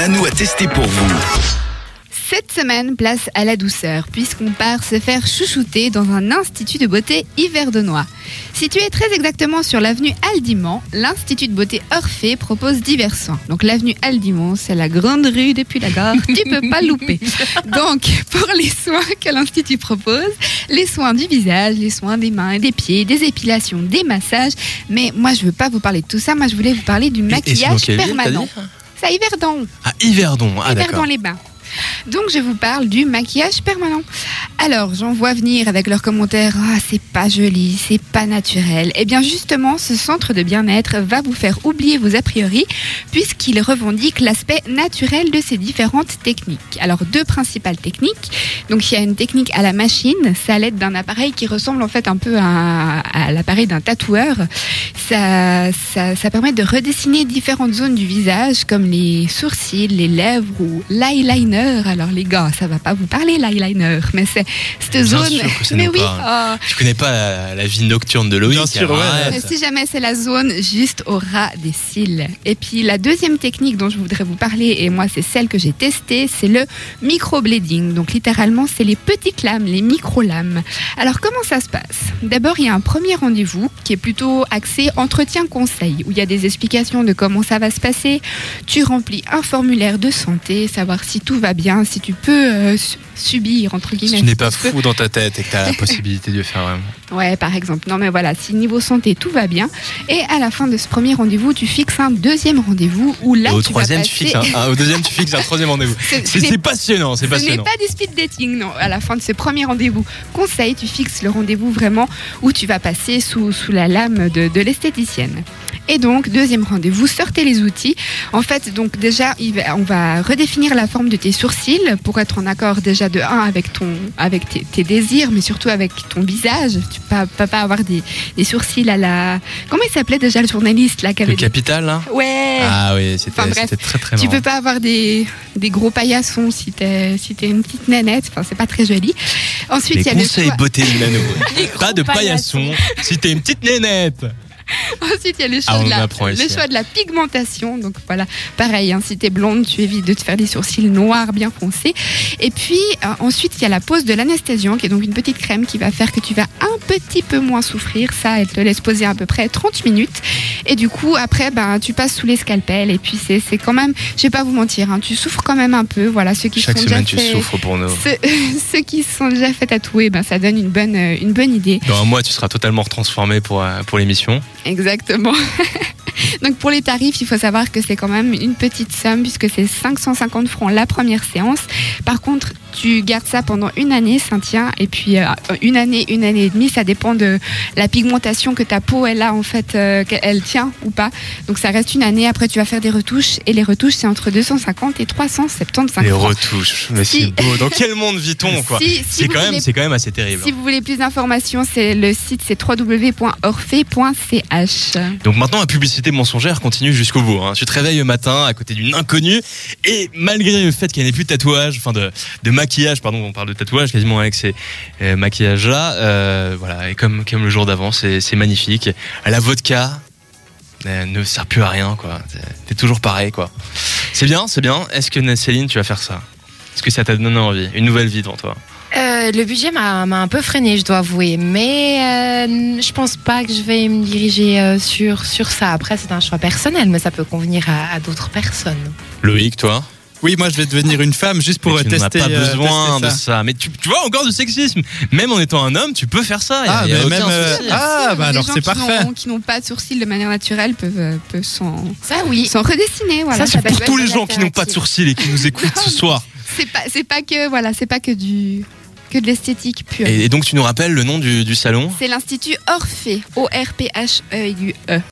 Nanou a testé pour vous. Cette semaine, place à la douceur, puisqu'on part se faire chouchouter dans un institut de beauté Yverdenois. Situé très exactement sur l'avenue Aldimont, l'Institut de beauté Orphée propose divers soins. Donc l'avenue Aldimont, c'est la grande rue depuis la gare, tu peux pas louper. Donc pour les soins que l'Institut propose, les soins du visage, les soins des mains et des pieds, des épilations, des massages, mais moi je veux pas vous parler de tout ça, moi je voulais vous parler du et maquillage permanent. Dit C'est à Yverdon. Ah, Yverdon. Ah, les bains. Donc je vous parle du maquillage permanent. Alors j'en vois venir avec leurs commentaires ah c'est pas joli, c'est pas naturel. Eh bien justement ce centre de bien-être va vous faire oublier vos a priori puisqu'il revendique l'aspect naturel de ces différentes techniques. Alors deux principales techniques. Donc il y a une technique à la machine, c'est à l'aide d'un appareil qui ressemble en fait un peu à, à l'appareil d'un tatoueur. Ça, ça, ça permet de redessiner différentes zones du visage comme les sourcils, les lèvres ou l'eyeliner. Alors les gars, ça va pas vous parler l'eyeliner, mais c'est cette Bien zone. sûr que ça mais oui. parle. oh. Tu connais pas la, la vie nocturne de Loïc Bien sûr, ouais. Mais si jamais c'est la zone juste au ras des cils. Et puis la deuxième technique dont je voudrais vous parler, et moi c'est celle que j'ai testée, c'est le microblading. Donc littéralement c'est les petites lames, les micro-lames. Alors comment ça se passe? D'abord il y a un premier rendez-vous qui est plutôt axé entretien conseil, où il y a des explications de comment ça va se passer. Tu remplis un formulaire de santé, savoir si tout va bien, si tu peux euh, su- subir entre Si guillemets. tu n'es si pas tu peux- fou dans ta tête et que tu as la possibilité de le faire vraiment. Ouais, par exemple. Non, mais voilà, si niveau santé tout va bien, et à la fin de ce premier rendez-vous, tu fixes un deuxième rendez-vous où là et au tu troisième, vas tu passer... fixes un, au deuxième, tu fixes un troisième rendez-vous. Ce- C'est ce n'est- c'est passionnant, Ce n'est passionnant. pas du speed dating, non. À la fin de ce premier rendez-vous conseil, tu fixes le rendez-vous vraiment où tu vas passer sous, sous la lame de, de l'esthéticienne. Et donc, deuxième rendez-vous, sortez les outils. En fait, donc déjà, on va redéfinir la forme de tes sourcils pour être en accord déjà de 1 avec, ton, avec tes, tes désirs, mais surtout avec ton visage. Tu ne peux pas avoir des, des sourcils à la... Comment il s'appelait déjà le journaliste là Le capital, là? Ouais Ah oui, c'était Enfin, très très tu marrant. peux pas avoir des, des gros paillassons si t'es si t'es une petite nanette. Enfin, c'est pas très joli. Ensuite, il y a le conseils choix. beauté de. Pas de paillassons. paillasson si t'es une petite nénette. Ensuite, il y a le choix, Ah, de, la, le choix de la pigmentation. Donc voilà, pareil, hein, si t'es blonde, tu évites de te faire des sourcils noirs bien foncés. Et puis euh, ensuite, il y a la pose de l'anesthésiant, qui est donc une petite crème qui va faire que tu vas un petit peu moins souffrir. Ça, elle te laisse poser à peu près 30 minutes. Et du coup, après, ben, tu passes sous les scalpels. Et puis c'est c'est quand même, je vais pas vous mentir, hein, tu souffres quand même un peu. Voilà, ceux qui Chaque sont semaine, déjà tu fait- souffres pour nous. Ceux, ceux qui se sont déjà fait tatouer, ben, ça donne une bonne, euh, une bonne idée. Dans un mois, tu seras totalement transformé pour, euh, pour l'émission. Exactement. Donc pour les tarifs, il faut savoir que c'est quand même une petite somme puisque c'est 550 francs la première séance. Par contre, tu gardes ça pendant une année, ça tient, et puis euh, une année, une année et demie, ça dépend de la pigmentation que ta peau elle a en fait, euh, qu'elle tient ou pas. Donc ça reste une année. Après, tu vas faire des retouches et les retouches c'est entre 250 et 375 Les francs. retouches. Mais Si. c'est beau. Dans quel monde vit-on, quoi Si- si C'est vous quand, même- voulez- c'est quand même assez terrible. Si vous voulez plus d'informations, c'est le site c'est www.orphée.ch. Donc maintenant, la publicité continue jusqu'au bout. hein. Tu te réveilles le matin à côté d'une inconnue et malgré le fait qu'elle n'ait plus de tatouage, enfin de, maquillage, pardon, on parle de tatouage quasiment avec ces euh, maquillages-là, euh, voilà, et comme, le jour d'avant, c'est magnifique. La vodka euh, ne sert plus à rien, quoi. C'est toujours pareil, quoi. C'est bien, c'est bien. Est-ce que Céline, tu vas faire ça? Est-ce que ça t'a donné envie Une nouvelle vie devant toi? Euh, le budget m'a m'a un peu freiné, je dois avouer, mais euh, je pense pas que je vais me diriger euh, sur, sur ça. Après, c'est un choix personnel, mais ça peut convenir à, à d'autres personnes. Loïc, toi? Oui, moi je vais devenir une femme juste pour Mais tu tester. pas euh, besoin de ça. Mais tu, tu vois encore du sexisme. Même en étant un homme, tu peux faire ça. Y a- Ah, y a même, euh, ah, Si, bah les alors gens c'est qui parfait. n'ont- Qui n'ont pas de sourcils de manière naturelle peuvent, peuvent s'en Ça, oui. s'en redessiner. Voilà, Ça, c'est pour tous les gens qui n'ont pas de sourcils et qui nous écoutent ce soir. C'est pas, c'est pas que voilà, c'est pas que du que de l'esthétique pure. Et, et donc, tu nous rappelles le nom du, du salon? C'est l'institut Orphée, O R P H E U E.